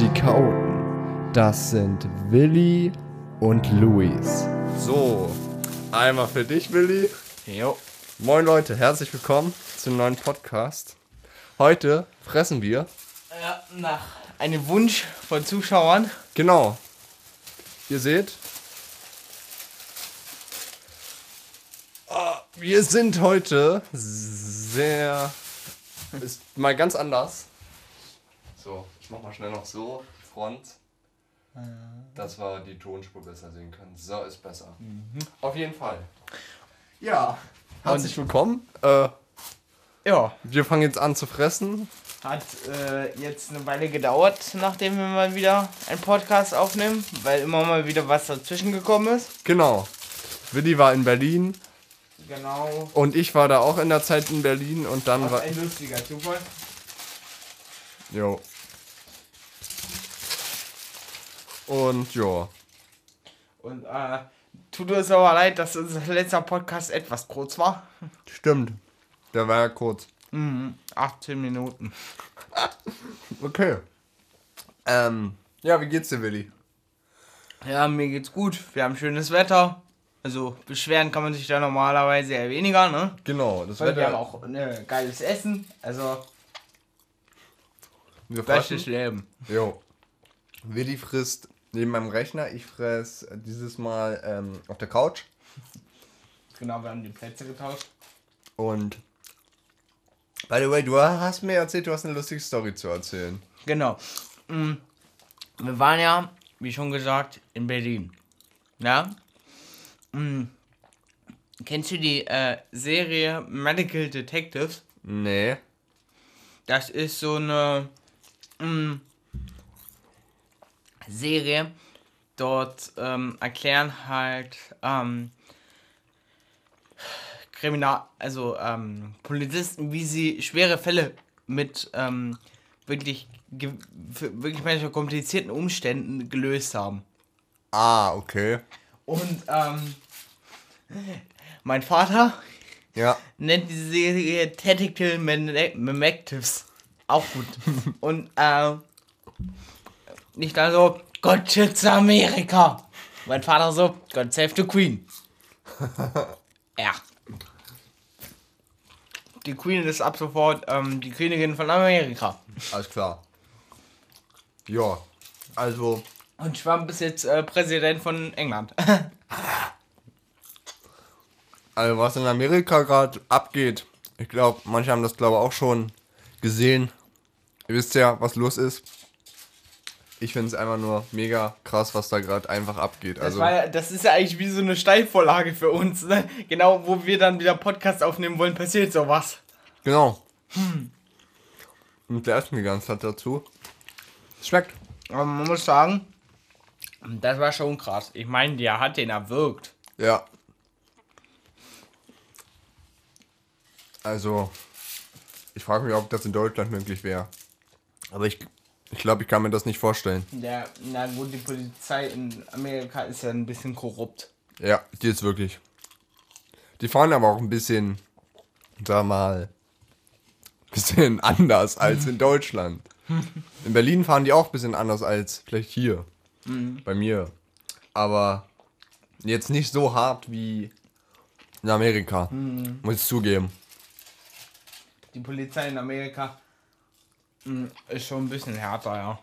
Die Chaoten. Das sind Willi und Luis. So, einmal für dich, Willi. Jo. Moin Leute, herzlich willkommen zum neuen Podcast. Heute fressen wir. Ja, nach einem Wunsch von Zuschauern. Genau. Ihr seht. Ah, Wir sind heute sehr. Ist mal ganz anders. So, ich mach mal schnell noch so. Front. Dass wir die Tonspur besser sehen können. So ist besser. Auf jeden Fall. Ja. Herzlich willkommen. Äh, Ja, wir fangen jetzt an zu fressen. hat äh, jetzt eine Weile gedauert, nachdem wir mal wieder einen Podcast aufnehmen, weil immer mal wieder was dazwischen gekommen ist. Genau. Willi war in Berlin Genau. und ich war da auch in der Zeit in Berlin und dann Was war. ein lustiger Zufall. Jo. Und ja. Und äh, tut uns aber leid, dass unser letzter Podcast etwas kurz war. Stimmt. Der war ja kurz. Mhm. 18 Minuten. Okay. Ähm. Ja, wie geht's dir, Willi? Ja, mir geht's gut. Wir haben schönes Wetter. Also beschweren kann man sich da normalerweise eher weniger, ne? Genau, das Weil wir haben Wetter. auch ne, geiles Essen. Also Wir bestes. Leben. Jo. Willi frisst neben meinem Rechner. Ich fress dieses Mal ähm, auf der Couch. Genau, wir haben die Plätze getauscht. Und. By the way, du hast mir erzählt, du hast eine lustige Story zu erzählen. Genau. Mm, Wir waren ja, wie schon gesagt, in Berlin. Ja? Mm, Kennst du die äh, Serie Medical Detectives? Nee. Das ist so eine mm, Serie. Dort ähm, erklären halt ähm, Kriminal, also ähm, Polizisten, wie sie schwere Fälle mit ähm, wirklich, wirklich manchmal komplizierten Umständen gelöst haben. Ah, okay. Und ähm, mein Vater Ja. nennt diese Serie Tactical Memectives. Auch gut. Und äh, nicht dann so, Gott schütze Amerika. Mein Vater so, God save the Queen. ja. Die Queen ist ab sofort ähm, die Königin von Amerika. Alles klar. Ja. Also, Und Trump ist jetzt äh, Präsident von England. also was in Amerika gerade abgeht, ich glaube, manche haben das glaube ich auch schon gesehen. Ihr wisst ja, was los ist. Ich finde es einfach nur mega krass, was da gerade einfach abgeht. Das, Also, war ja, das ist ja eigentlich wie so eine Steilvorlage für uns. Ne? Genau, wo wir dann wieder Podcast aufnehmen wollen, passiert sowas. genau. Und der essen die ganze Zeit dazu. Schmeckt. Aber man muss sagen, das war schon krass. Ich meine, der hat den erwürgt. Ja. Also, ich frage mich, ob das in Deutschland möglich wäre. Aber ich, ich glaube, ich kann mir das nicht vorstellen. Der, na gut, die Polizei in Amerika ist ja ein bisschen korrupt. Ja, die ist wirklich. Die fahren aber auch ein bisschen, sag mal, bisschen anders als in Deutschland. In Berlin fahren die auch ein bisschen anders als vielleicht hier. Bei mir. Aber jetzt nicht so hart wie in Amerika. Muss ich zugeben. Die Polizei in Amerika ist schon ein bisschen härter, ja.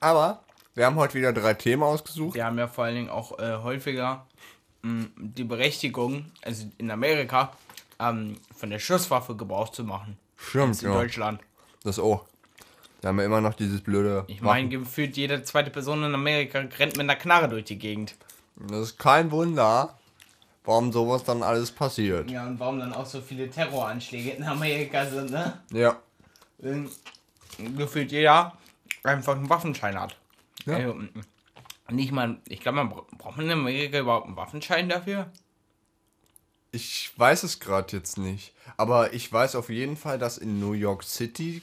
Aber wir haben heute wieder drei Themen ausgesucht. Die haben ja vor allen Dingen auch äh, häufiger mh, die Berechtigung, also in Amerika, ähm, von der Schusswaffe Gebrauch zu machen. Stimmt, in ja. Deutschland. Das auch. Da haben wir immer noch dieses blöde. Ich meine, gefühlt jede zweite Person in Amerika rennt mit einer Knarre durch die Gegend. Das ist kein Wunder, warum sowas dann alles passiert. Ja, und warum dann auch so viele Terroranschläge in Amerika sind, ne? Ja. Wenn gefühlt jeder einfach einen Waffenschein hat. Ja. Also, mm, nicht mal, ich glaube, man bra- braucht man in Amerika überhaupt einen Waffenschein dafür? Ich weiß es gerade jetzt nicht. Aber ich weiß auf jeden Fall, dass in New York City,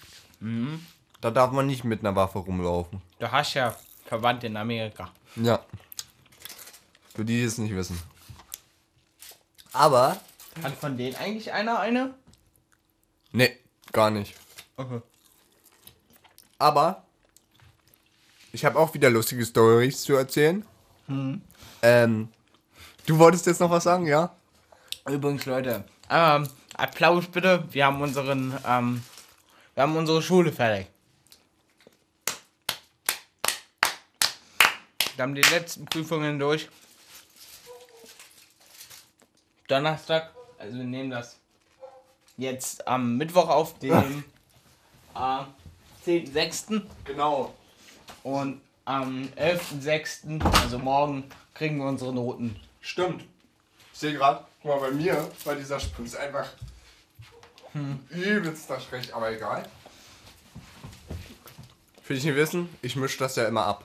da darf man nicht mit einer Waffe rumlaufen. Du hast ja Verwandte in Amerika. Ja. Für die, die es nicht wissen. Aber. Hat von denen eigentlich einer eine? Nee, gar nicht. Okay. Aber ich habe auch wieder lustige Stories zu erzählen. Ähm, du wolltest jetzt noch was sagen, ja? Übrigens, Leute, ähm, Applaus bitte. Wir haben unseren, ähm, wir haben unsere Schule fertig. Wir haben die letzten Prüfungen durch. Donnerstag, also wir nehmen das jetzt am Mittwoch auf, dem äh, 10.06. Genau. Und am 11.06., also morgen, kriegen wir unsere Noten. Stimmt. Ich sehe gerade, guck mal, bei mir, bei dieser Spur ist einfach übelster Schreck, aber egal. Für die nicht wissen, ich mische das ja immer ab.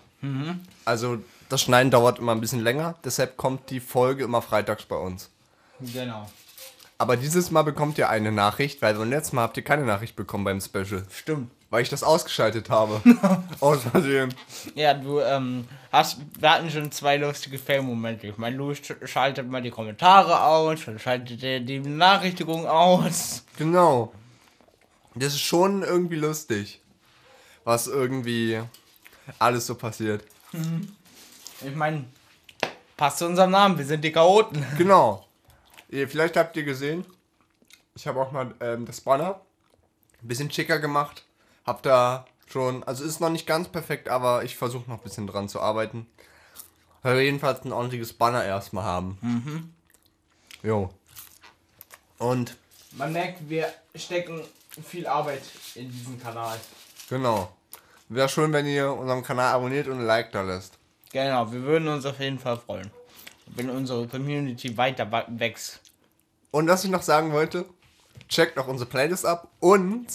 Also das Schneiden dauert immer ein bisschen länger, deshalb kommt die Folge immer freitags bei uns. Genau. Aber dieses Mal bekommt ihr eine Nachricht, weil beim letzten Mal habt ihr keine Nachricht bekommen beim Special. Stimmt. Weil ich das ausgeschaltet habe. Aus Versehen. Ja, du ähm, hast, wir hatten schon zwei lustige Fail-Momente. Ich meine, du sch- schaltet mal die Kommentare aus, dann schaltet er die Benachrichtigung aus. Genau. Das ist schon irgendwie lustig, was irgendwie alles so passiert. Ich meine, passt zu unserem Namen, wir sind die Chaoten. Genau. Vielleicht habt ihr gesehen, ich habe auch mal ähm, das Banner ein bisschen schicker gemacht. Hab da schon, also ist noch nicht ganz perfekt, aber ich versuche noch ein bisschen dran zu arbeiten. Weil wir jedenfalls ein ordentliches Banner erstmal haben. Mhm. Jo. Und Man merkt, wir stecken viel Arbeit in diesen Kanal. genau. Wäre schön, wenn ihr unseren Kanal abonniert und ein Like da lässt. Genau, wir würden uns auf jeden Fall freuen, wenn unsere Community weiter wächst. Und was ich noch sagen wollte, checkt auch unsere Playlist ab und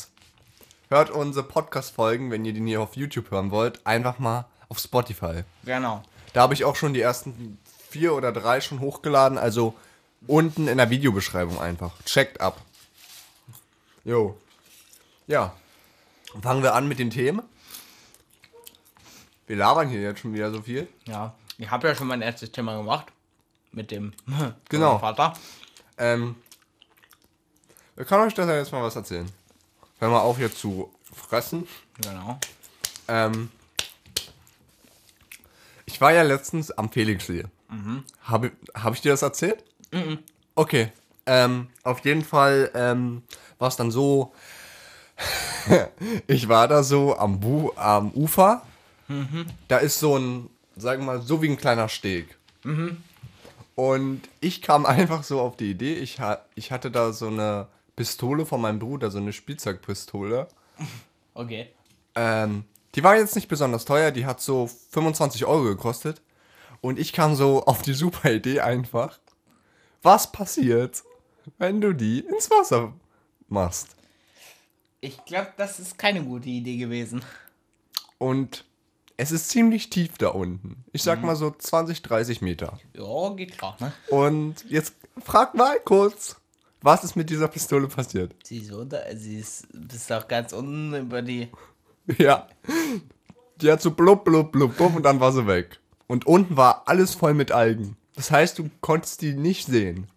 hört unsere Podcast-Folgen, wenn ihr die hier auf YouTube hören wollt, einfach mal auf Spotify. Genau. Da habe ich auch schon die ersten vier oder drei schon hochgeladen, also unten in der Videobeschreibung einfach. Checkt ab. Jo. Ja. Fangen wir an mit den Themen. Wir labern hier jetzt schon wieder so viel. Ja, ich habe ja schon mein erstes Thema gemacht. Mit dem Genau. Vater. Ähm, ich kann euch das ja jetzt mal was erzählen. Hör mal auf hier zu fressen. Genau. Ähm, ich war ja letztens am Felixsee. Habe hab ich dir das erzählt? Okay. Ähm, auf jeden Fall ähm, war es dann so, ich war da so am, Bu am Ufer. Da ist so ein, sagen wir mal, so wie ein kleiner Steg. Und ich kam einfach so auf die Idee, ich, ha ich hatte da so eine Pistole von meinem Bruder, so eine Spielzeugpistole. Okay. Ähm, die war jetzt nicht besonders teuer, die hat so 25 Euro gekostet. Und ich kam so auf die super Idee einfach. Was passiert, wenn du die ins Wasser machst? Ich glaube, das ist keine gute Idee gewesen. Und es ist ziemlich tief da unten. Ich sag mal so 20, 30 Meter. Ja, geht klar, ne? Und jetzt frag mal kurz, was ist mit dieser Pistole passiert? Sie ist unter, sie ist bis doch ganz unten über die. Ja. Die hat so blub, blub, blub, blub und dann war sie weg. Und unten war alles voll mit Algen. Das heißt, du konntest die nicht sehen.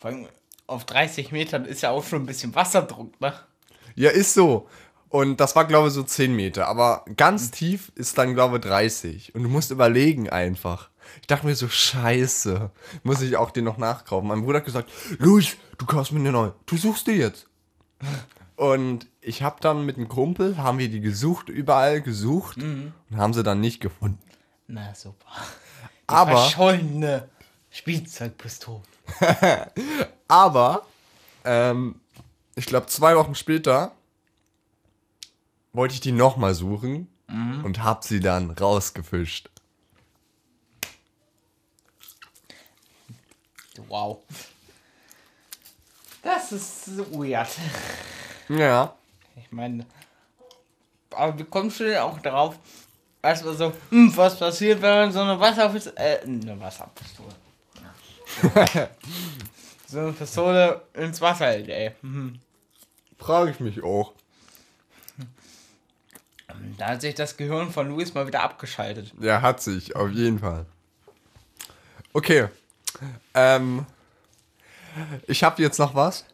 Vor allem auf 30 Metern ist ja auch schon ein bisschen Wasserdruck, ne? Ja, ist so. Und das war, glaube ich, so 10 Meter. Aber ganz tief ist dann, glaube ich, 30. Und du musst überlegen einfach. Ich dachte mir so, scheiße. Muss ich auch den noch nachkaufen. Mein Bruder hat gesagt, Luis, du kaufst mir eine neue. Du suchst die jetzt. Und ich habe dann mit einem Kumpel, haben wir die gesucht, überall gesucht. Und haben sie dann nicht gefunden. Na super. Die Aber- Verschollene Spielzeugpistole. Aber, ähm, ich glaube, zwei Wochen später wollte ich die nochmal suchen und hab sie dann rausgefischt. Wow. Das ist weird. Ja. Ich meine, aber wie kommst du denn auch darauf, erstmal so, hm, was passiert, wenn man so eine Wasserpistole, äh, eine Wasserpistole. so eine Pistole ins Wasser hält, ey. Mhm. Frage ich mich auch. Da hat sich das Gehirn von Luis mal wieder abgeschaltet. Ja, hat sich, auf jeden Fall. Okay. Ähm, ich habe jetzt noch was.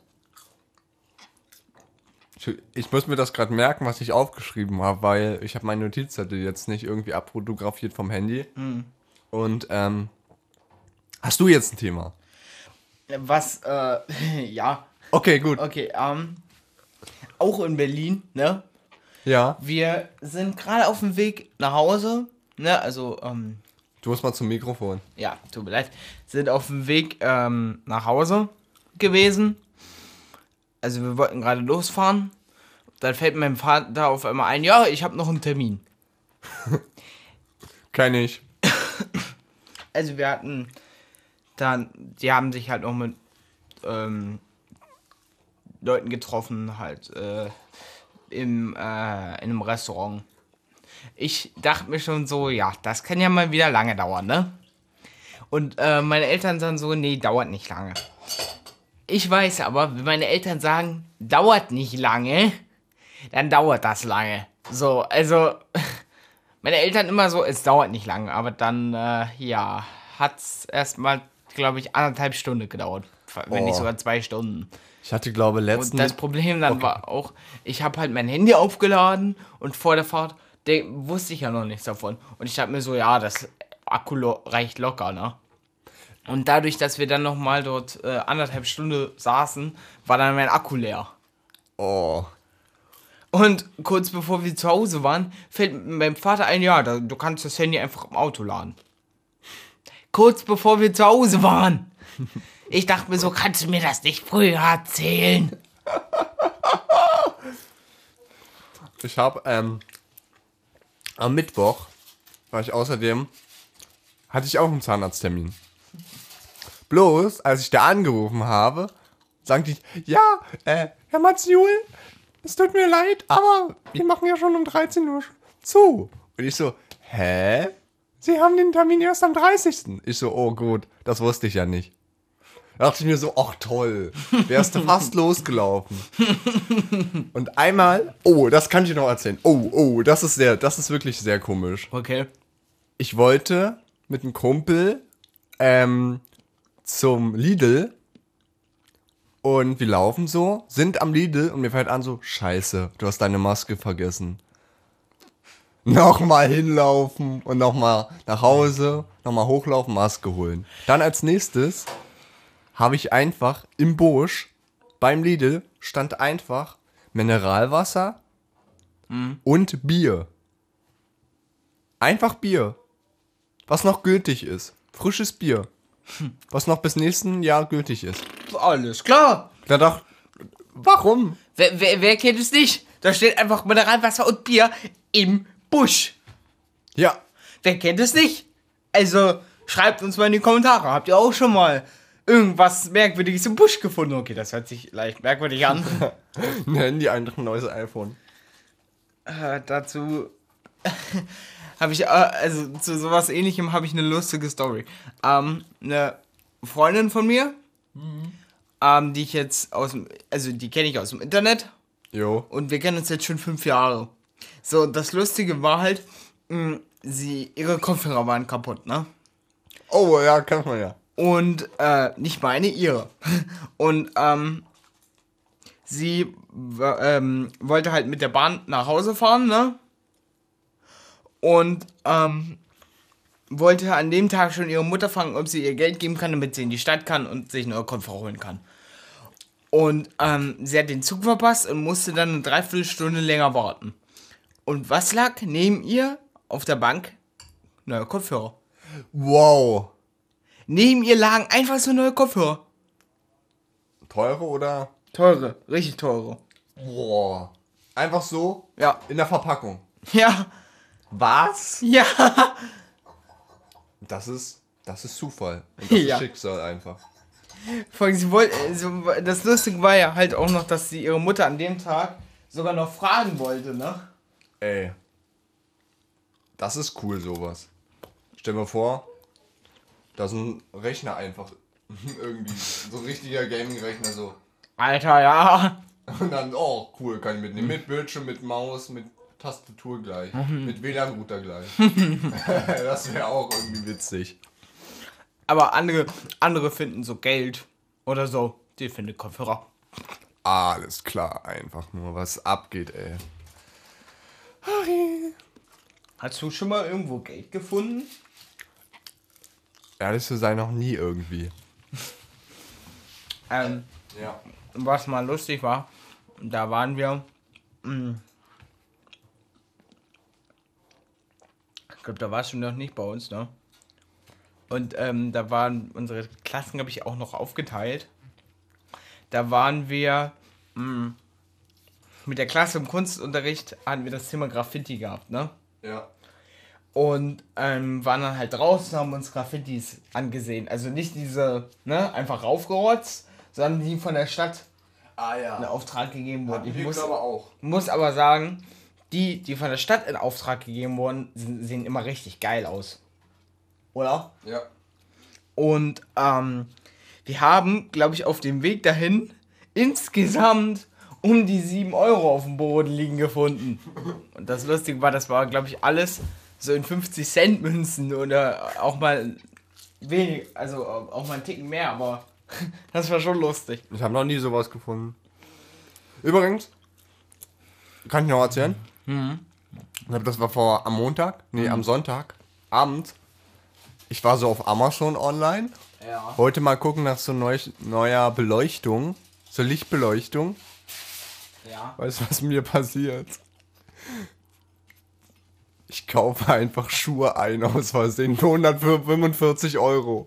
Ich, ich muss mir das gerade merken, was ich aufgeschrieben habe, weil ich habe meine Notizzettel jetzt nicht irgendwie abfotografiert vom Handy. Und ähm, hast du jetzt ein Thema? Was, äh, ja. Okay, gut. Okay, ähm, auch in Berlin, ne? Ja. Wir sind gerade auf dem Weg nach Hause, ne? Also, ähm, Du musst mal zum Mikrofon. ja, tut mir leid, sind auf dem Weg ähm, nach Hause gewesen. Also wir wollten gerade losfahren. Dann fällt meinem Vater auf einmal ein, ja, ich habe noch einen Termin. Kenn ich. Also wir hatten dann, die haben sich halt noch mit ähm, Leuten getroffen, halt äh, im, äh, in einem Restaurant. Ich dachte mir schon so, ja, das kann ja mal wieder lange dauern, ne? Und äh, meine Eltern sagen so, nee, dauert nicht lange. Ich weiß aber, wenn meine Eltern sagen, dauert nicht lange, dann dauert das lange. So, also, meine Eltern immer so, es dauert nicht lange, aber dann, äh, ja, hat's erstmal, glaube ich, anderthalb Stunden gedauert. Wenn nicht Oh. sogar zwei Stunden. Ich hatte, glaube Und letzten. das Problem dann war auch, ich habe halt mein Handy aufgeladen und vor der Fahrt der, wusste ich ja noch nichts davon. Und ich dachte mir so, ja, das Akku lo reicht locker, ne? Und dadurch, dass wir dann nochmal dort äh, anderthalb Stunden saßen, war dann mein Akku leer. oh. Und kurz bevor wir zu Hause waren, fällt meinem Vater ein, ja, da, du kannst das Handy einfach im Auto laden. Kurz bevor wir zu Hause waren. Ich dachte mir so, kannst du mir das nicht früher erzählen? Ich habe ähm, am Mittwoch war ich außerdem hatte ich auch einen Zahnarzttermin. Bloß, als ich da angerufen habe, sagte ich, ja, äh, Herr Matziul, es tut mir leid, aber wir machen ja schon um 13 Uhr zu. Und ich so, hä? Sie haben den Termin erst am 30. Ich so, oh gut, das wusste ich ja nicht. Da dachte ich mir so, ach toll, wärst du fast losgelaufen. Und einmal, oh, das kann ich dir noch erzählen. Oh, oh, das ist sehr, das ist wirklich sehr komisch. Okay. Ich wollte mit einem Kumpel ähm, zum Lidl und wir laufen so, sind am Lidl und mir fällt an so, scheiße, du hast deine Maske vergessen. Nochmal hinlaufen und nochmal nach Hause, nochmal hochlaufen, Maske holen. Dann als nächstes habe ich einfach im Busch beim Lidl stand einfach Mineralwasser und Bier. Einfach Bier. Was noch gültig ist. Frisches Bier. Was noch bis nächsten Jahr gültig ist. Alles klar. Da dachte warum? Wer, wer, wer kennt es nicht? Da steht einfach Mineralwasser und Bier im Busch. Ja, Wer kennt es nicht? Also, schreibt uns mal in die Kommentare. Habt ihr auch schon mal irgendwas Merkwürdiges im Busch gefunden? Okay, das hört sich leicht merkwürdig an. ein Handy, einfach ein neues iPhone. äh, dazu habe ich, äh, also zu sowas ähnlichem habe ich eine lustige Story. Ähm, eine Freundin von mir, ähm, die ich jetzt aus dem, also die kenne ich aus dem Internet Jo. und wir kennen uns jetzt schon fünf Jahre. So, das Lustige war halt, mh, sie, ihre Kopfhörer waren kaputt, ne? Oh, ja, kann man ja. Und äh, nicht meine, ihre. Und ähm, sie ähm, wollte halt mit der Bahn nach Hause fahren, ne? Und ähm, wollte an dem Tag schon ihre Mutter fragen, ob sie ihr Geld geben kann, damit sie in die Stadt kann und sich neue Kopfhörer holen kann. Und ähm, sie hat den Zug verpasst und musste dann eine Dreiviertelstunde länger warten. Und was lag neben ihr auf der Bank? Neue Kopfhörer. Wow. Neben ihr lagen einfach so neue Kopfhörer. Teure oder? Teure, richtig teure. Boah. Einfach so Ja. in der Verpackung. Ja. Was? Ja. Das ist, das ist Zufall. Und das Ja. ist Schicksal einfach. Vor allem, sie wollte, also, das Lustige war ja halt auch noch, dass sie ihre Mutter an dem Tag sogar noch fragen wollte, ne? Ey. Das ist cool, sowas. Stell mir vor, da ist ein Rechner einfach. Irgendwie. So ein richtiger Gaming-Rechner so. Alter, ja. Und dann, oh, cool, kann ich mitnehmen. Mit Bildschirm, mit Maus, mit Tastatur gleich. Mit WLAN-Router gleich. das wäre auch irgendwie witzig. Aber andere, andere finden so Geld oder so. Die finden Kopfhörer. Alles klar, einfach nur, was abgeht, ey. Harry. Hast du schon mal irgendwo Geld gefunden? Ehrlich zu sein, noch nie irgendwie. Ähm, Ja. was mal lustig war, da waren wir. mh, Ich glaube, da warst du noch nicht bei uns, ne? Und ähm, da waren unsere Klassen, glaube ich, auch noch aufgeteilt. Da waren wir mh, mit der Klasse im Kunstunterricht, hatten wir das Thema Graffiti gehabt, ne? Ja. Und ähm, waren dann halt draußen, haben uns Graffitis angesehen. Also nicht diese, ne, einfach raufgerotzt, sondern die von der Stadt Ah in ja. Auftrag gegeben wurden. Ich muss, auch. muss aber sagen, die, die von der Stadt in Auftrag gegeben wurden, sehen immer richtig geil aus. Oder? Ja. Und ähm, wir haben, glaube ich, auf dem Weg dahin insgesamt um die 7 Euro auf dem Boden liegen gefunden. Und das Lustige war, das war, glaube ich, alles so in 50 Cent Münzen oder auch mal wenig, also auch mal einen Ticken mehr, aber das war schon lustig. Ich habe noch nie sowas gefunden. Übrigens, kann ich noch erzählen? Mhm. Das war vor am Montag, nee, am Sonntag, Abend. Ich war so auf Amazon online. Ja. Wollte mal gucken nach so neu, neuer Beleuchtung. So Lichtbeleuchtung. Ja. Weißt du, was mir passiert? Ich kaufe einfach Schuhe ein aus Versehen für 145 Euro.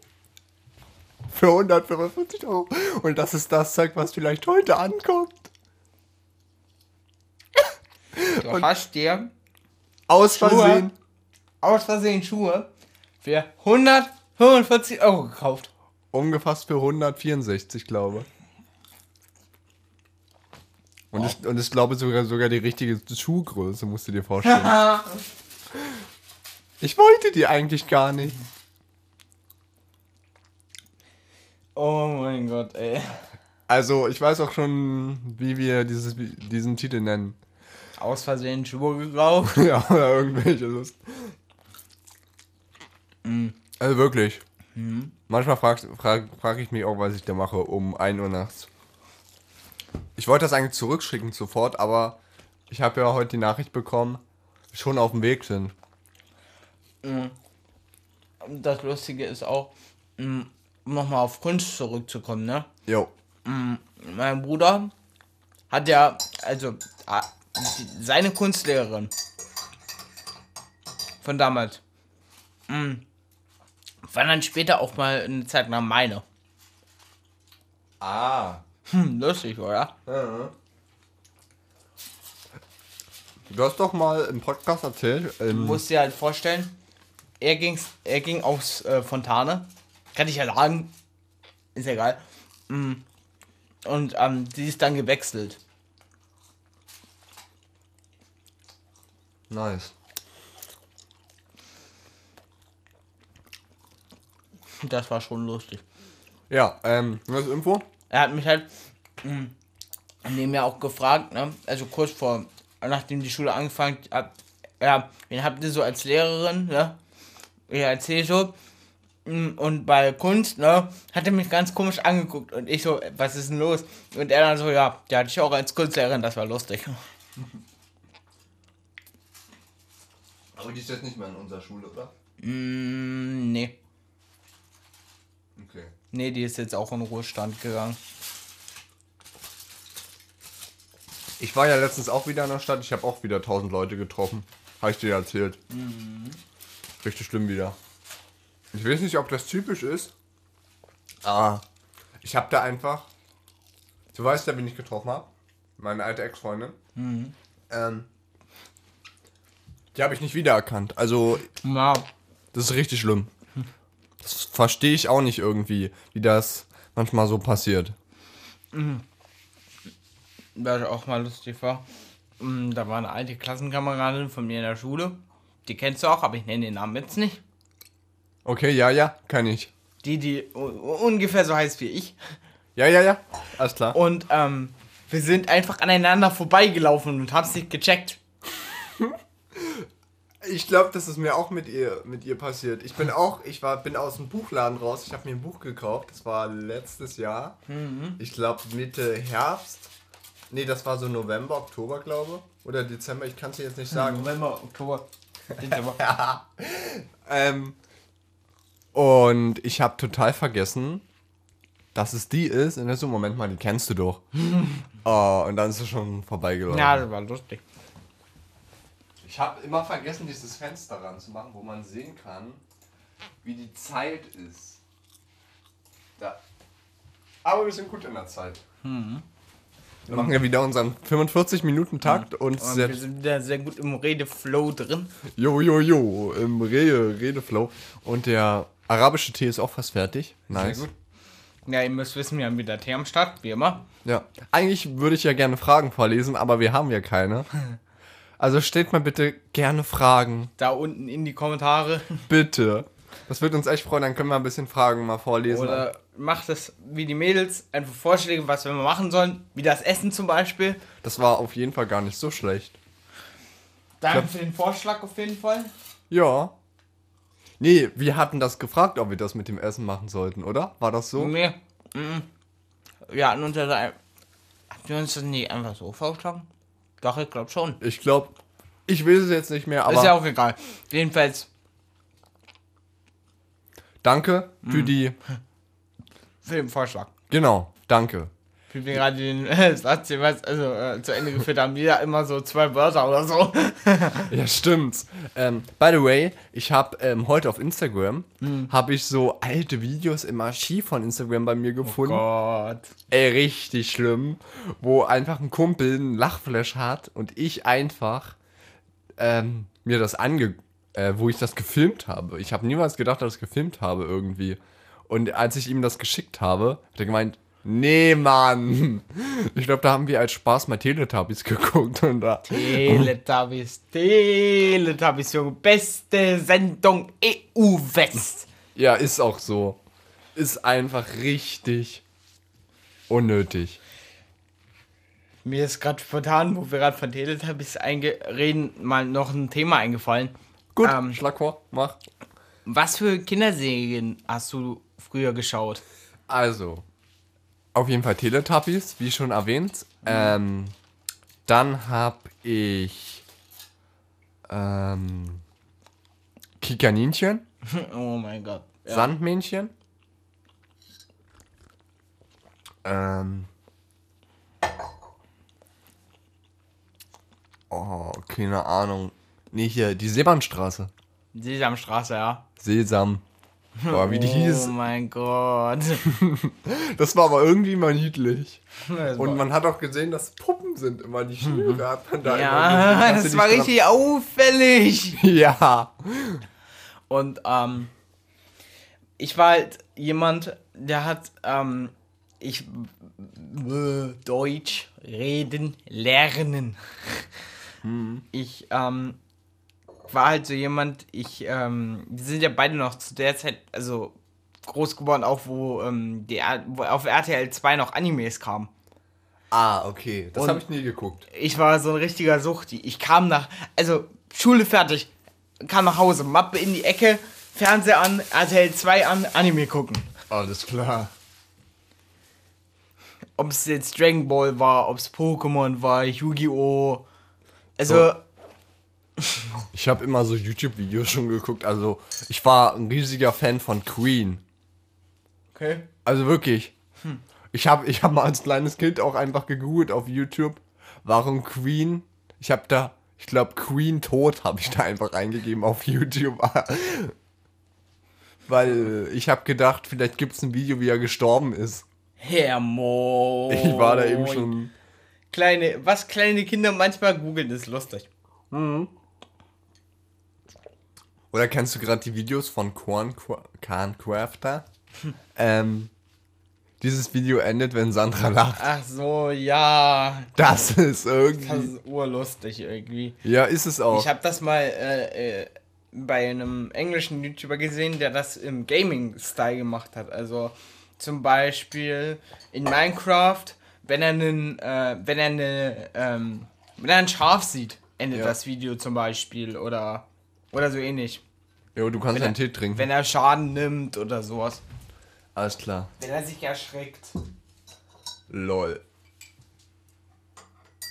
Für 145 Euro. Und das ist das Zeug, was vielleicht heute ankommt. Du hast dir Aus Schuhe? Versehen. aus Versehen Schuhe für 145 Euro gekauft. Umgefasst für 164, glaube und ich, und ich glaube sogar, sogar die richtige Schuhgröße, musst du dir vorstellen. ich wollte die eigentlich gar nicht. oh mein Gott, ey. Also, ich weiß auch schon, wie wir dieses, diesen Titel nennen. Aus Versehen Schuhe gekauft. ja, oder irgendwelche Lust. Also wirklich. Manchmal frage frag, frag ich mich auch, was ich da mache um 1 Uhr nachts. Ich wollte das eigentlich zurückschicken sofort, aber ich habe ja heute die Nachricht bekommen, schon auf dem Weg sind. Das Lustige ist auch, um nochmal auf Kunst zurückzukommen, ne? Jo. Mein Bruder hat ja, also seine Kunstlehrerin von damals, war dann später auch mal eine Zeit lang meine. Ah. Hm, lustig, oder? Du hast doch mal im Podcast erzählt, Du ähm, musst dir halt vorstellen, er, ging's, er ging aufs äh, Fontane. Kann ich ja sagen. Ist egal. Mm. Und ähm, sie ist dann gewechselt. nice. Das war schon lustig. Ja, ähm, was Info? Er hat mich halt mm, nebenher auch gefragt, ne? also kurz vor, nachdem die Schule angefangen hat, ja, wen habt ihr so als Lehrerin, ne? Ich erzähl so. mm, Und bei Kunst, ne, hat er mich ganz komisch angeguckt und ich so, was ist denn los? Und er dann so, ja, der hatte ich auch als Kunstlehrerin, das war lustig. Aber die ist jetzt nicht mehr in unserer Schule, oder? Mm, nee. Nee, die ist jetzt auch in Ruhestand gegangen. Ich war ja letztens auch wieder in der Stadt. Ich habe auch wieder 1000 Leute getroffen. Habe ich dir erzählt. Richtig schlimm wieder. Ich weiß nicht, ob das typisch ist. Aber ich habe da einfach. Du weißt ja, wen ich getroffen habe. Meine alte Ex-Freundin. Ähm, die habe ich nicht wiedererkannt. Also, Ja, das ist richtig schlimm. Das verstehe ich auch nicht irgendwie, wie das manchmal so passiert. was auch mal lustig war. Mm, Da war eine alte Klassenkameradin von mir in der Schule. Die kennst du auch, aber ich nenne den Namen jetzt nicht. Okay, ja, ja, kann ich. Die, die ungefähr so heißt wie ich. Ja, ja, ja. Alles klar. Und ähm, wir sind einfach aneinander vorbeigelaufen und haben's nicht gecheckt. Ich glaube, das ist mir auch mit ihr, mit ihr passiert. Ich bin auch, ich war, bin aus dem Buchladen raus. Ich habe mir ein Buch gekauft. Das war letztes Jahr. Ich glaube Mitte Herbst. Nee, das war so November, Oktober, glaube Oder Dezember, ich kann es dir jetzt nicht sagen. November, Oktober, Dezember. Ähm, und ich habe total vergessen, dass es die ist. Und dann so, Moment mal, die kennst du doch. oh, und dann ist es schon vorbeigelaufen. ja, das war lustig. Ich habe immer vergessen, dieses Fenster ranzumachen, wo man sehen kann, wie die Zeit ist. Da. Aber wir sind gut in der Zeit. Wir machen ja wieder unseren 45-Minuten-Takt und, Und sehr, wir sind wieder sehr gut im Redeflow drin. jo, jo, jo, im Rede, Redeflow. Und der arabische Tee ist auch fast fertig. Nice. gut. Ja, ihr müsst wissen, wir haben wieder Tee am Start, wie immer. Ja. Eigentlich würde ich ja gerne Fragen vorlesen, aber wir haben ja keine. Also stellt mal bitte gerne Fragen. Da unten in die Kommentare. Bitte. Das wird uns echt freuen, dann können wir ein bisschen Fragen mal vorlesen. Oder macht es wie die Mädels, einfach Vorschläge, was wir mal machen sollen. Wie das Essen zum Beispiel. Das war auf jeden Fall gar nicht so schlecht. Danke für den Vorschlag auf jeden Fall. Ja. Nee, wir hatten das gefragt, ob wir das mit dem Essen machen sollten, oder? War das so? Nee. mhm. Wir hatten uns das Hatten wir uns das nie einfach so vorgeschlagen? Doch, ich glaube schon. Ich glaube, ich will es jetzt nicht mehr, aber ist ja auch egal. Jedenfalls danke für die. für den Vorschlag. Genau, danke. Wie wir gerade den äh, Satz jeweils also, äh, zu Ende geführt haben. Jeder immer so zwei Wörter oder so. Ja, stimmt's. Ähm, by the way, ich habe ähm, heute auf Instagram Hm. habe ich so alte Videos im Archiv von Instagram bei mir gefunden. Gott. Ey, richtig schlimm, wo einfach ein Kumpel einen Lachflash hat und ich einfach ähm, mir das ange... Äh, wo ich das gefilmt habe. Ich habe niemals gedacht, dass ich das gefilmt habe irgendwie. Und als ich ihm das geschickt habe, hat er gemeint, nee, Mann. Ich glaube, da haben wir als Spaß mal Teletubbies geguckt und da... Teletubbies, Teletubbies, Junge. Beste Sendung EU-West. Ja, ist auch so. Ist einfach richtig unnötig. Mir ist gerade spontan, wo wir gerade von Teletubbies reden, mal noch ein Thema eingefallen. Gut, Ähm, schlag vor, mach. Was für Kinderserien hast du früher geschaut? Also, auf jeden Fall Teletubbies, wie schon erwähnt. Ähm, dann hab ich ähm, Kikaninchen, Oh mein Gott. Ja. Sandmännchen. Ähm, oh, keine Ahnung. Nee, hier, die Seebannstraße. Sesamstraße, ja. Sesam. Boah, wie die hieß. Oh mein Gott. Das war aber irgendwie mal niedlich. Und man hat auch gesehen, dass Puppen sind immer die Schnüre. Hat man da immer ja, gesehen, sie das war richtig auffällig. Ja. Und ähm, ich war halt jemand, der hat, ähm, ich äh, Deutsch reden lernen. Ich ähm, war halt so jemand, ich, ähm, wir sind ja beide noch zu der Zeit, also groß geworden, auch wo, ähm, die, wo auf RTL 2 noch Animes kamen. Ah, okay. Das habe ich nie geguckt. Ich war so ein richtiger Suchti. Ich kam nach, also Schule fertig, kam nach Hause, Mappe in die Ecke, Fernseher an, RTL 2 an, Anime gucken. Alles klar. Ob es jetzt Dragon Ball war, ob es Pokémon war, Yu-Gi-Oh! Also, So. Ich habe immer so YouTube-Videos schon geguckt. Also, ich war ein riesiger Fan von Queen. okay. Also wirklich. Ich habe ich hab mal als kleines Kind auch einfach gegoogelt auf YouTube, warum Queen. Ich habe da, ich glaube, Queen tot habe ich da einfach eingegeben auf YouTube. Weil ich habe gedacht, vielleicht gibt es ein Video, wie er gestorben ist. Herr Mo. Ich war da eben schon. Kleine, was kleine Kinder manchmal googeln, ist lustig. Oder kennst du gerade die Videos von Korn Khan Crafter? ähm, dieses Video endet, wenn Sandra lacht. Ach so, ja. Das ist Das irgendwie. ist urlustig irgendwie. Ja, ist es auch. Ich habe das mal äh, äh, bei einem englischen YouTuber gesehen, der das im Gaming-Style gemacht hat. Also zum Beispiel in Minecraft, wenn er einen, äh, wenn er eine, ähm, wenn er ein Schaf sieht, endet Ja. das Video zum Beispiel oder oder so ähnlich. Jo, du kannst Wenn einen er, Tee trinken. wenn er Schaden nimmt oder sowas. Alles klar. Wenn er sich erschreckt. Lol.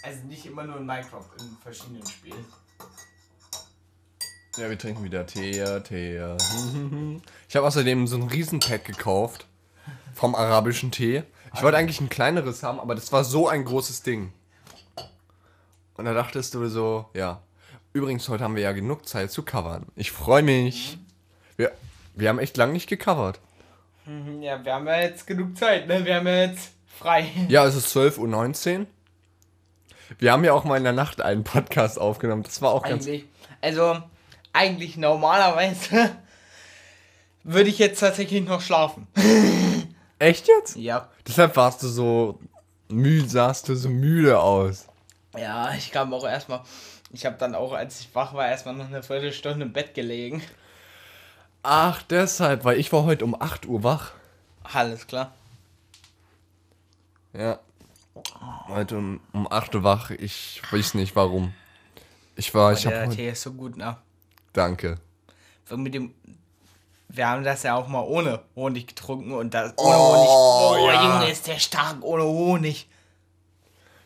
Also nicht immer nur in Minecraft, in verschiedenen Spielen. Ja, wir trinken wieder Tee, Tee. Ich habe außerdem so ein Riesenpack gekauft vom arabischen Tee. Ich wollte eigentlich ein kleineres haben, aber das war so ein großes Ding. Und da dachtest du so, ja. Übrigens, heute haben wir ja genug Zeit zu covern. Ich freue mich. Wir, wir haben echt lange nicht gecovert. Ja, wir haben ja jetzt genug Zeit, ne? Wir haben ja jetzt frei. Ja, es ist 12.19 Uhr. Wir haben ja auch mal in der Nacht einen Podcast aufgenommen. Das war auch ganz. Eigentlich. Also, eigentlich normalerweise würde ich jetzt tatsächlich noch schlafen. Echt jetzt? Ja. Deshalb warst du so müde, sahst du so müde aus. Ja, ich kam auch erstmal. Ich habe dann auch, als ich wach war, erstmal noch eine Viertelstunde im Bett gelegen. Ach, deshalb, weil ich war heute um 8 Uhr wach. Alles klar. Ja. Heute um, um 8 Uhr wach. Ich weiß nicht warum. Ich war, ich Oh, der hab heute, Tee ist so gut, ne? Danke. Und mit dem. Wir haben das ja auch mal ohne Honig getrunken und das ohne Oh, Honig. Oh, ja. Junge, ist der stark ohne Honig.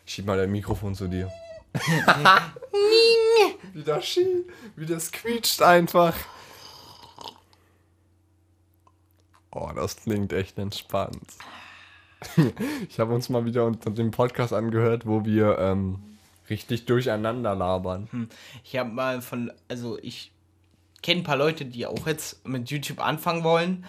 Schieb mal dein Mikrofon zu dir. wie das schie, wie das quietscht einfach. Oh, das klingt echt entspannt. Ich habe uns mal wieder unter dem Podcast angehört, wo wir ähm, richtig durcheinander labern. Ich habe mal von, also ich kenne ein paar Leute, die auch jetzt mit YouTube anfangen wollen,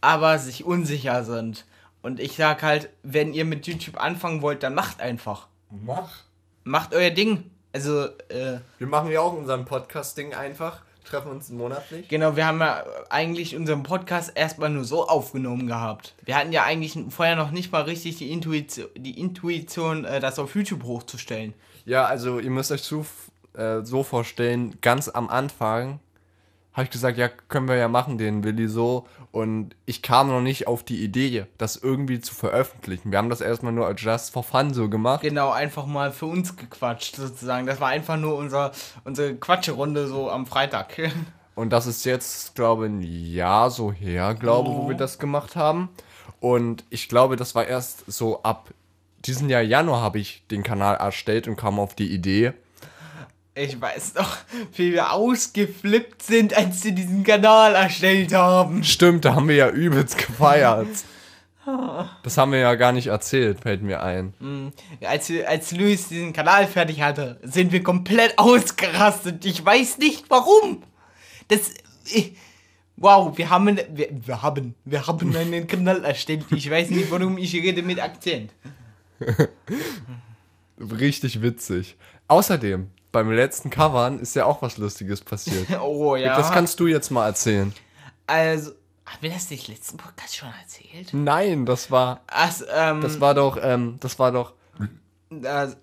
aber sich unsicher sind. Und ich sag halt, wenn ihr mit YouTube anfangen wollt, dann macht einfach. Mach. Macht euer Ding. Also, äh, Wir machen ja auch unseren Podcast-Ding einfach. Treffen uns monatlich. genau, wir haben ja eigentlich unseren Podcast erstmal nur so aufgenommen gehabt. Wir hatten ja eigentlich vorher noch nicht mal richtig die Intuition, die Intuition äh, das auf YouTube hochzustellen. Ja, also ihr müsst euch zu, äh, so vorstellen, ganz am Anfang habe ich gesagt, ja, können wir ja machen, den Willi so. Und ich kam noch nicht auf die Idee, das irgendwie zu veröffentlichen. Wir haben das erstmal nur als Just for Fun so gemacht. Genau, einfach mal für uns gequatscht sozusagen. Das war einfach nur unser, unsere Quatscherunde so am Freitag. Und das ist jetzt, glaube ich, ein Jahr so her, glaube wo wir das gemacht haben. Und ich glaube, das war erst so ab diesem Jahr Januar habe ich den Kanal erstellt und kam auf die Idee. Ich weiß noch, wie wir ausgeflippt sind, als wir diesen Kanal erstellt haben. Stimmt, da haben wir ja übelst gefeiert. Das haben wir ja gar nicht erzählt, fällt mir ein. Als, wir- als Luis diesen Kanal fertig hatte, sind wir komplett ausgerastet. Ich weiß nicht warum. Das. Ich, wow, wir haben, wir, wir haben, wir haben einen Kanal erstellt. Ich weiß nicht, warum ich rede mit Akzent. Richtig witzig. Außerdem, beim letzten Covern ist ja auch was Lustiges passiert. Oh ja. Das kannst du jetzt mal erzählen. also, haben wir das nicht letzten Podcast schon erzählt? Nein, das war, Also, ähm, das war doch, ähm, das war doch,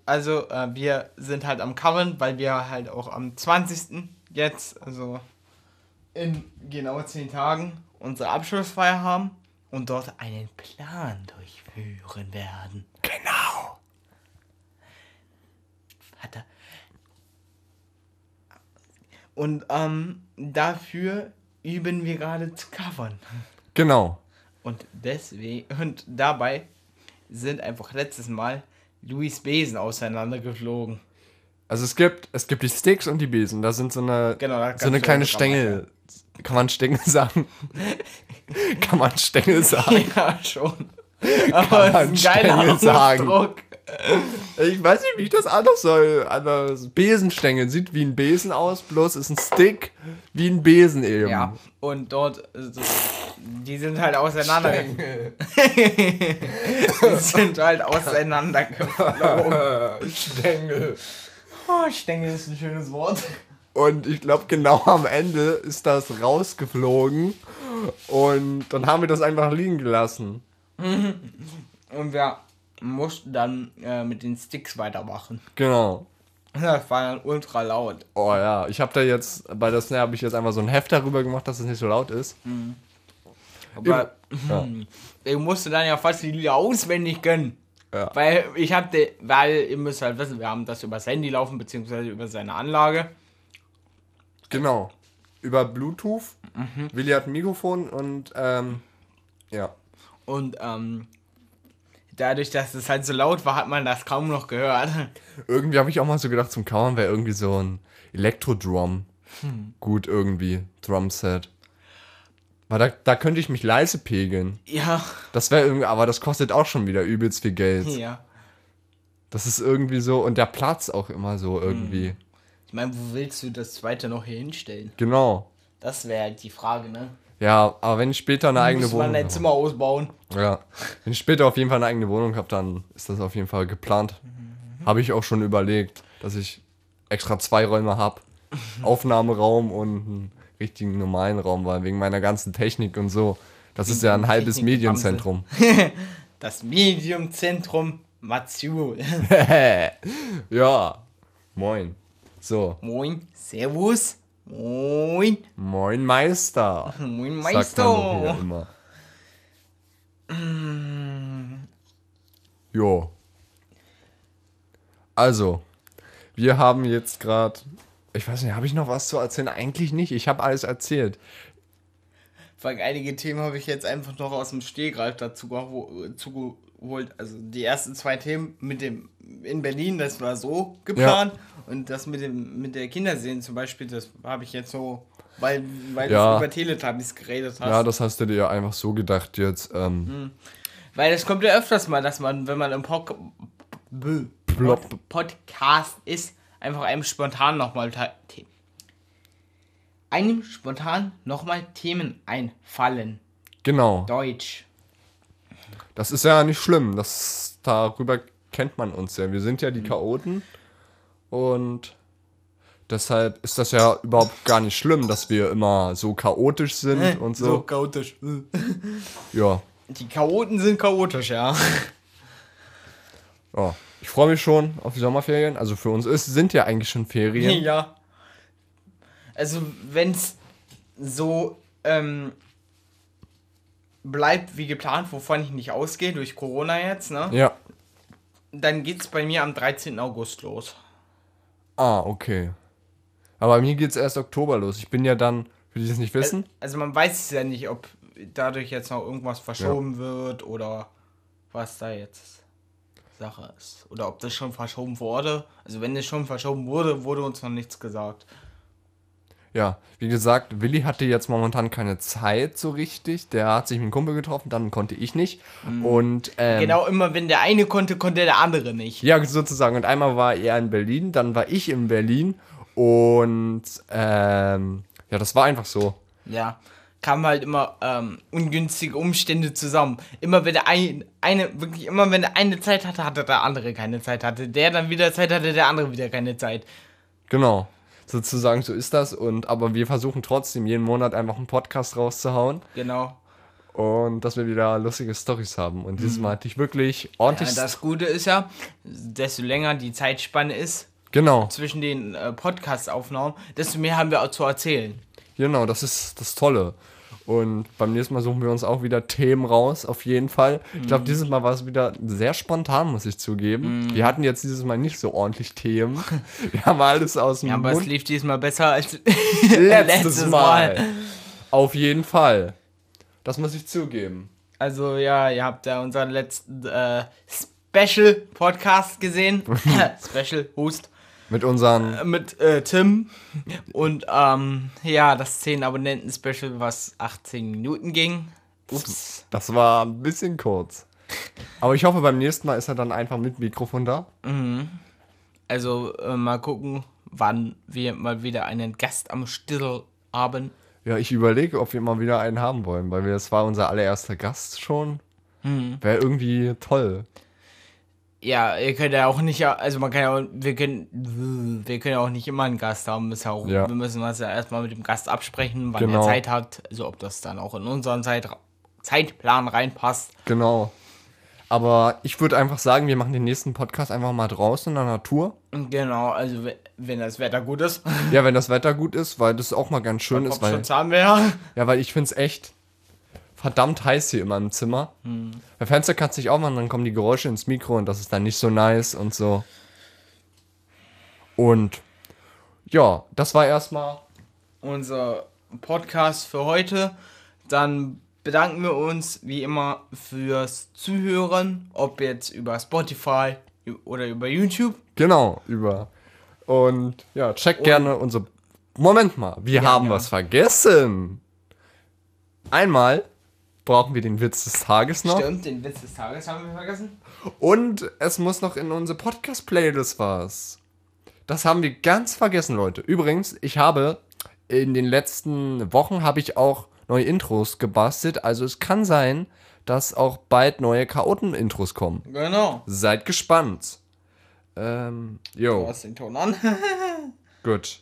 Also, äh, wir sind halt am Covern, weil wir halt auch am 20. jetzt, also in genau 10 Tagen, unsere Abschlussfeier haben und dort einen Plan durchführen werden. genau. Hat er. Und ähm, dafür üben wir gerade zu covern. Genau. Und deswegen, und dabei sind einfach letztes Mal Luis Besen auseinandergeflogen. Also es gibt, es gibt die Sticks und die Besen. Da sind so eine, Genau, so eine kleine Stängel. Kann man Stängel sagen? Kann man Stängel sagen? Ja, schon. Aber man es ist ein geiler sagen. Ausdruck. Ich weiß nicht, wie ich das anders soll. Anders. Besenstängel sieht wie ein Besen aus, bloß ist ein Stick wie ein Besen eben. Ja, und dort, also, die sind halt auseinander. die sind halt auseinandergeflogen. Stängel. Oh, Stängel ist ein schönes Wort. Und ich glaube, genau am Ende ist das rausgeflogen. Und dann haben wir das einfach liegen gelassen. Und wir mussten dann äh, mit den Sticks weitermachen. Genau. Das war dann ultra laut. Oh ja, ich habe da jetzt, bei der Snare habe ich jetzt einfach so ein Heft darüber gemacht, dass es nicht so laut ist. Aber Ja. ich musste dann ja fast die Lieder auswendig können. Ja. Weil ich hatte, weil ihr müsst halt wissen, wir haben das über das Handy laufen, beziehungsweise über seine Anlage. Genau. Über Bluetooth. Willi hat ein Mikrofon und ähm, ja. Und ähm, dadurch, dass es halt so laut war, hat man das kaum noch gehört. Irgendwie habe ich auch mal so gedacht, zum Kauern wäre irgendwie so ein Elektro-Drum. Gut irgendwie, Drumset. Weil da, da könnte ich mich leise pegeln. Ja, Das wäre irgendwie, aber das kostet auch schon wieder übelst viel Geld. ja. Das ist irgendwie so, und der Platz auch immer so irgendwie. Ich meine, wo willst du das zweite noch hier hinstellen? Genau. Das wäre halt die Frage, ne? Ja, aber wenn ich später eine eigene Wohnung ein habe. Zimmer ausbauen. Ja. Wenn ich später auf jeden Fall eine eigene Wohnung habe, dann ist das auf jeden Fall geplant. Habe ich auch schon überlegt, dass ich extra zwei Räume habe. Aufnahmeraum und einen richtigen normalen Raum, weil wegen meiner ganzen Technik und so. Das ist ja ein halbes Technik- Medienzentrum. Das Mediumzentrum Matsul. ja. Moin. So. Moin, Servus. Moin, Moin Meister. Moin Meister. immer. Jo. Also, wir haben jetzt gerade, ich weiß nicht, habe ich noch was zu erzählen? Eigentlich nicht. Ich habe alles erzählt. Vor allem einige Themen habe ich jetzt einfach noch aus dem Stehgreif dazu geho- zugeholt. Also die ersten zwei Themen mit dem in Berlin, das war so geplant. Und das mit dem mit der Kinderserie zum Beispiel, das habe ich jetzt so, weil, weil Ja. du über Teletubbies geredet hast. Ja, das hast du dir ja einfach so gedacht jetzt. Ähm, Weil es kommt ja öfters mal, dass man, wenn man im. Pod Podcast ist, einfach einem spontan nochmal einem spontan nochmal Themen einfallen. Genau. Deutsch. Das ist ja nicht schlimm. Das, darüber kennt man uns ja. Wir sind ja die Chaoten. Und deshalb ist das ja überhaupt gar nicht schlimm, dass wir immer so chaotisch sind und so. chaotisch. Ja. Die Chaoten sind chaotisch, ja. ja. Ich freue mich schon auf die Sommerferien. Also für uns ist, sind ja eigentlich schon Ferien. ja. Also, wenn es so ähm, bleibt wie geplant, wovon ich nicht ausgehe, durch Corona jetzt, ne? Ja. Dann geht's bei mir am 13. August los. Ah, okay. Aber mir geht's erst Oktober los. Ich bin ja dann, für die es nicht wissen. Also man weiß es ja nicht, ob dadurch jetzt noch irgendwas verschoben wird oder was da jetzt Sache ist. Oder ob das schon verschoben wurde. Also wenn es schon verschoben wurde, wurde uns noch nichts gesagt. Ja, wie gesagt, Willi hatte jetzt momentan keine Zeit so richtig. Der hat sich mit einem Kumpel getroffen, dann konnte ich nicht. Und ähm, Genau, immer wenn der eine konnte, konnte der andere nicht. Ja, sozusagen. Und einmal war er in Berlin, dann war ich in Berlin. Und ähm, ja, das war einfach so. Ja. Kamen halt immer ähm, ungünstige Umstände zusammen. Immer wenn der ein, eine, wirklich immer wenn der eine Zeit hatte, hatte der andere keine Zeit. Hatte der dann wieder Zeit, hatte der andere wieder keine Zeit. Genau. Sozusagen, so ist das. Und aber wir versuchen trotzdem jeden Monat einfach einen Podcast rauszuhauen. Genau. Und dass wir wieder lustige Stories haben. Und dieses Mal hatte ich wirklich ordentlich. Ja, das Gute ist ja, desto länger die Zeitspanne ist genau, zwischen den äh, Podcast-Aufnahmen, desto mehr haben wir auch zu erzählen. genau, das ist das Tolle. Und beim nächsten Mal suchen wir uns auch wieder Themen raus, auf jeden Fall. Ich Mhm. glaube, dieses Mal war es wieder sehr spontan, muss ich zugeben. Mhm. Wir hatten jetzt dieses Mal nicht so ordentlich Themen. Wir haben alles aus dem Ja, aber es Mund. lief diesmal besser als Letztes Mal. Auf jeden Fall. Das muss ich zugeben. Also ja, ihr habt ja unseren letzten äh, Special-Podcast gesehen. Special Host Mit unseren. mit äh, Tim. Und ähm, ja, das 10 Abonnenten-Special, was 18 Minuten ging. Ups. Das war ein bisschen kurz. Aber ich hoffe, beim nächsten Mal ist er dann einfach mit Mikrofon da. Also äh, mal gucken, wann wir mal wieder einen Gast am Stissel haben. Ja, ich überlege, ob wir mal wieder einen haben wollen, weil wir, das war unser allererster Gast schon. Wäre irgendwie toll. Ja, ihr könnt ja auch nicht, also man kann ja, auch- wir können, wir können ja auch nicht immer einen Gast haben. Ist ja auch, Ja. Wir müssen das ja erstmal mit dem Gast absprechen, wann Genau. er Zeit hat. Also ob das dann auch in unseren Zeit, Zeitplan reinpasst. Genau. Aber ich würde einfach sagen, wir machen den nächsten Podcast einfach mal draußen in der Natur. Genau, also we- wenn das Wetter gut ist. Ja, wenn das Wetter gut ist, weil das auch mal ganz schön ist, weil, haben wir ja. ja, weil ich finde es echt verdammt heiß hier immer im Zimmer. Bei Fenster kannst du nicht aufmachen, dann kommen die Geräusche ins Mikro und das ist dann nicht so nice und so. Und ja, das war erstmal Unser Podcast für heute. Dann bedanken wir uns wie immer fürs Zuhören, ob jetzt über Spotify oder über YouTube. Genau, über. Und ja, checkt gerne unsere. Moment mal, wir haben ja. was vergessen. Einmal brauchen wir den Witz des Tages noch. Stimmt, den Witz des Tages haben wir vergessen. Und es muss noch in unsere Podcast-Playlist was. Das haben wir ganz vergessen, Leute. Übrigens, ich habe in den letzten Wochen habe ich auch neue Intros gebastelt. Also es kann sein, dass auch bald neue Chaoten-Intros kommen. Genau. Seid gespannt. Ähm, Du jo, hast den Ton an. gut.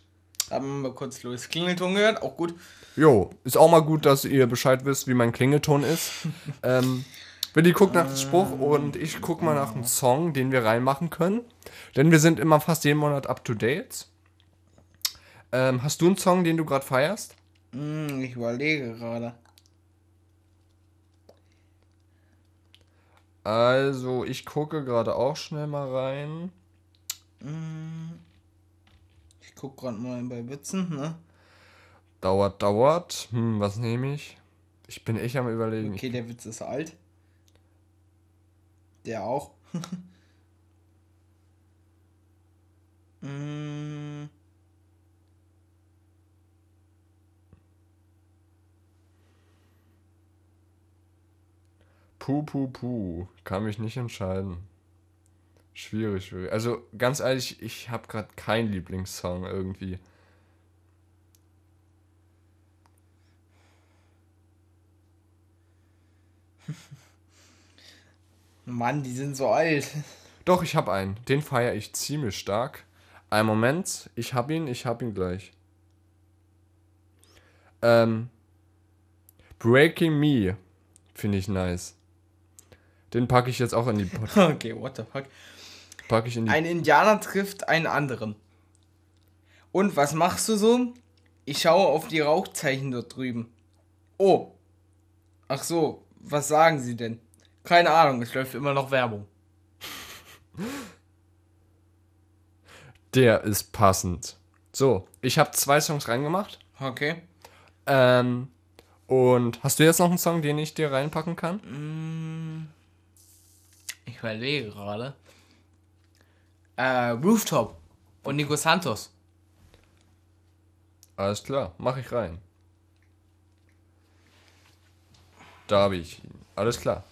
Haben wir kurz Louis Klingelton gehört, auch gut. Jo, ist auch mal gut, dass ihr Bescheid wisst, wie mein Klingelton ist. ähm, Willi guckt nach dem Spruch und ich guck mal nach einem Song, den wir reinmachen können. Denn wir sind immer fast jeden Monat up to date. Ähm, hast du einen Song, den du gerade feierst? Hm, ich überlege gerade. Also, ich gucke gerade auch schnell mal rein. Ich guck gerade mal bei Witzen, ne? Dauert, dauert. Hm, was nehme ich? Ich bin echt am überlegen. Okay, der Witz ist alt. Der auch. mm, Puh, puh, puh. Kann mich nicht entscheiden. Schwierig, schwierig. Also, ganz ehrlich, ich habe gerade keinen Lieblingssong irgendwie. Mann, die sind so alt. Doch, ich habe einen. Den feiere ich ziemlich stark. Ein Moment, ich habe ihn, ich habe ihn gleich. Ähm, Breaking Me finde ich nice. Den packe ich jetzt auch in die Pod Okay, what the fuck. Packe ich in die Ein Indianer trifft einen anderen. Und was machst du so? Ich schaue auf die Rauchzeichen dort drüben. Oh. Ach so, was sagen sie denn? Keine Ahnung, es läuft immer noch Werbung. Der ist passend. So, ich habe zwei Songs reingemacht. Okay. Ähm, und hast du jetzt noch einen Song, den ich dir reinpacken kann? Ich überlege gerade. Äh, Rooftop und Nico Santos. Alles klar, mach ich rein. Da habe ich ihn. Alles klar.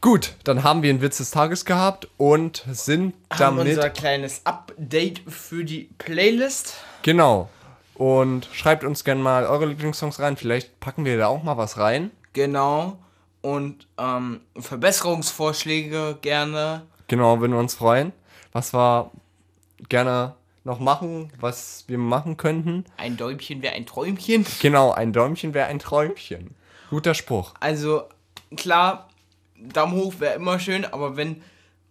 Gut, dann haben wir einen Witz des Tages gehabt und sind Haben damit. unser kleines Update für die Playlist. Genau. Und schreibt uns gerne mal eure Lieblingssongs rein. Vielleicht packen wir da auch mal was rein. Genau. Und ähm, Verbesserungsvorschläge gerne. Genau, würden wir uns freuen. Was wir gerne noch machen, was wir machen könnten. Ein Däumchen wäre ein Träumchen. Genau, ein Däumchen wäre ein Träumchen. Guter Spruch. Also, klar, Daumen hoch wäre immer schön, aber wenn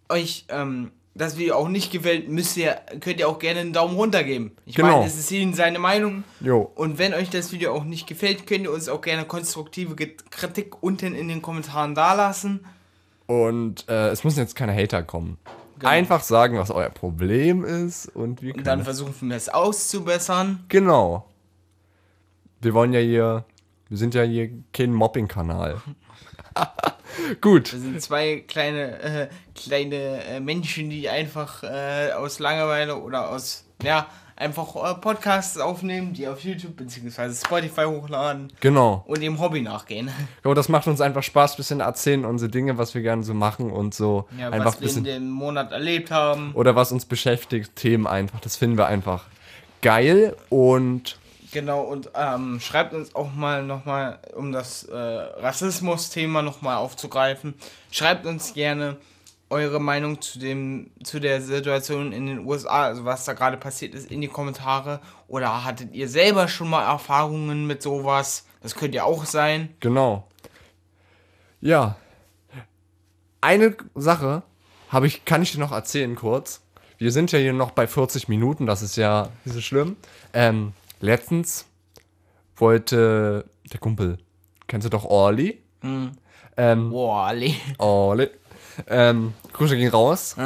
euch ähm, das Video auch nicht gefällt, müsst ihr, könnt ihr auch gerne einen Daumen runter geben. Ich Genau. meine, es ist jedem seine Meinung. Jo. Und wenn euch das Video auch nicht gefällt, könnt ihr uns auch gerne konstruktive Kritik unten in den Kommentaren dalassen. Und äh, es müssen jetzt keine Hater kommen. Genau. Einfach sagen, was euer Problem ist und wir Und dann versuchen wir es auszubessern. Genau. Wir wollen ja hier, wir sind ja hier kein Mobbing-Kanal. Gut. Wir sind zwei kleine, äh, kleine äh, Menschen, die einfach äh, aus Langeweile oder aus, ja, einfach äh, Podcasts aufnehmen, die auf YouTube bzw. Spotify hochladen Genau. und dem Hobby nachgehen. Jo, das macht uns einfach Spaß, bisschen erzählen unsere Dinge, was wir gerne so machen und so Ja, einfach was wir in dem Monat erlebt haben. oder was uns beschäftigt, Themen einfach. Das finden wir einfach geil und Genau, und ähm, schreibt uns auch mal nochmal, um das äh, Rassismus-Thema nochmal aufzugreifen, schreibt uns gerne eure Meinung zu dem zu der Situation in den USA, also was da gerade passiert ist, in die Kommentare. Oder hattet ihr selber schon mal Erfahrungen mit sowas? Das könnte ja auch sein. genau. Ja. Eine Sache habe ich, kann ich dir noch erzählen kurz. Wir sind ja hier noch bei 40 Minuten, das ist ja nicht so schlimm. Ähm, letztens wollte der Kumpel, kennst du doch Orly? Ähm, Boah, Ali. Orly. Ähm, Grüße gehen raus.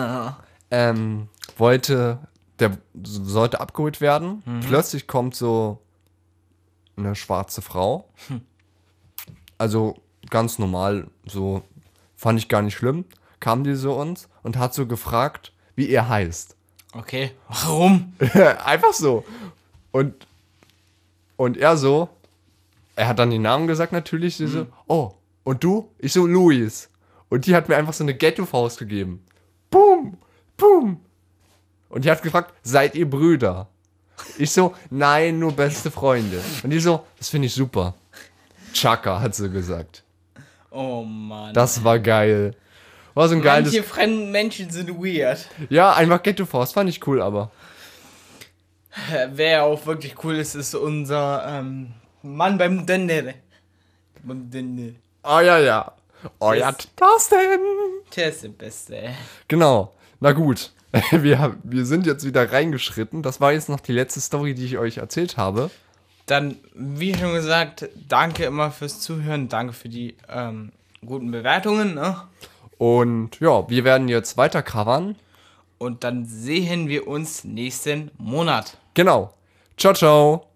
ähm, wollte, der sollte abgeholt werden. Plötzlich kommt so eine schwarze Frau also ganz normal, so fand ich gar nicht schlimm, kam die so uns und hat so gefragt, wie er heißt. Okay. Warum? Einfach so. Und, und er so, er hat dann den Namen gesagt natürlich, sie so, oh, und du? Ich so, Luis. Und die hat mir einfach so eine Ghetto-Faust gegeben. Boom, boom. Und die hat gefragt, seid ihr Brüder? Ich so, nein, nur beste Freunde. Und die so, das finde ich super. Chaka, hat sie gesagt. Oh Mann. Das war geil. War so ein geiles. Manche fremden Menschen sind weird. Ja, einfach Ghetto-Faust, fand ich cool, aber. Wer auch wirklich cool ist, ist unser ähm, Mann beim Dender. Beim Dender. Oh ja, ja. Ja, Yes. Thorsten. Der ist der Beste. Genau. Na gut. Wir, wir sind jetzt wieder reingeschritten. Das war jetzt noch die letzte Story, die ich euch erzählt habe. Dann, wie schon gesagt, danke immer fürs Zuhören. Danke für die ähm, guten Bewertungen. Ne? Und ja, wir werden jetzt weiter covern. Und dann sehen wir uns nächsten Monat. Genau. Ciao, ciao.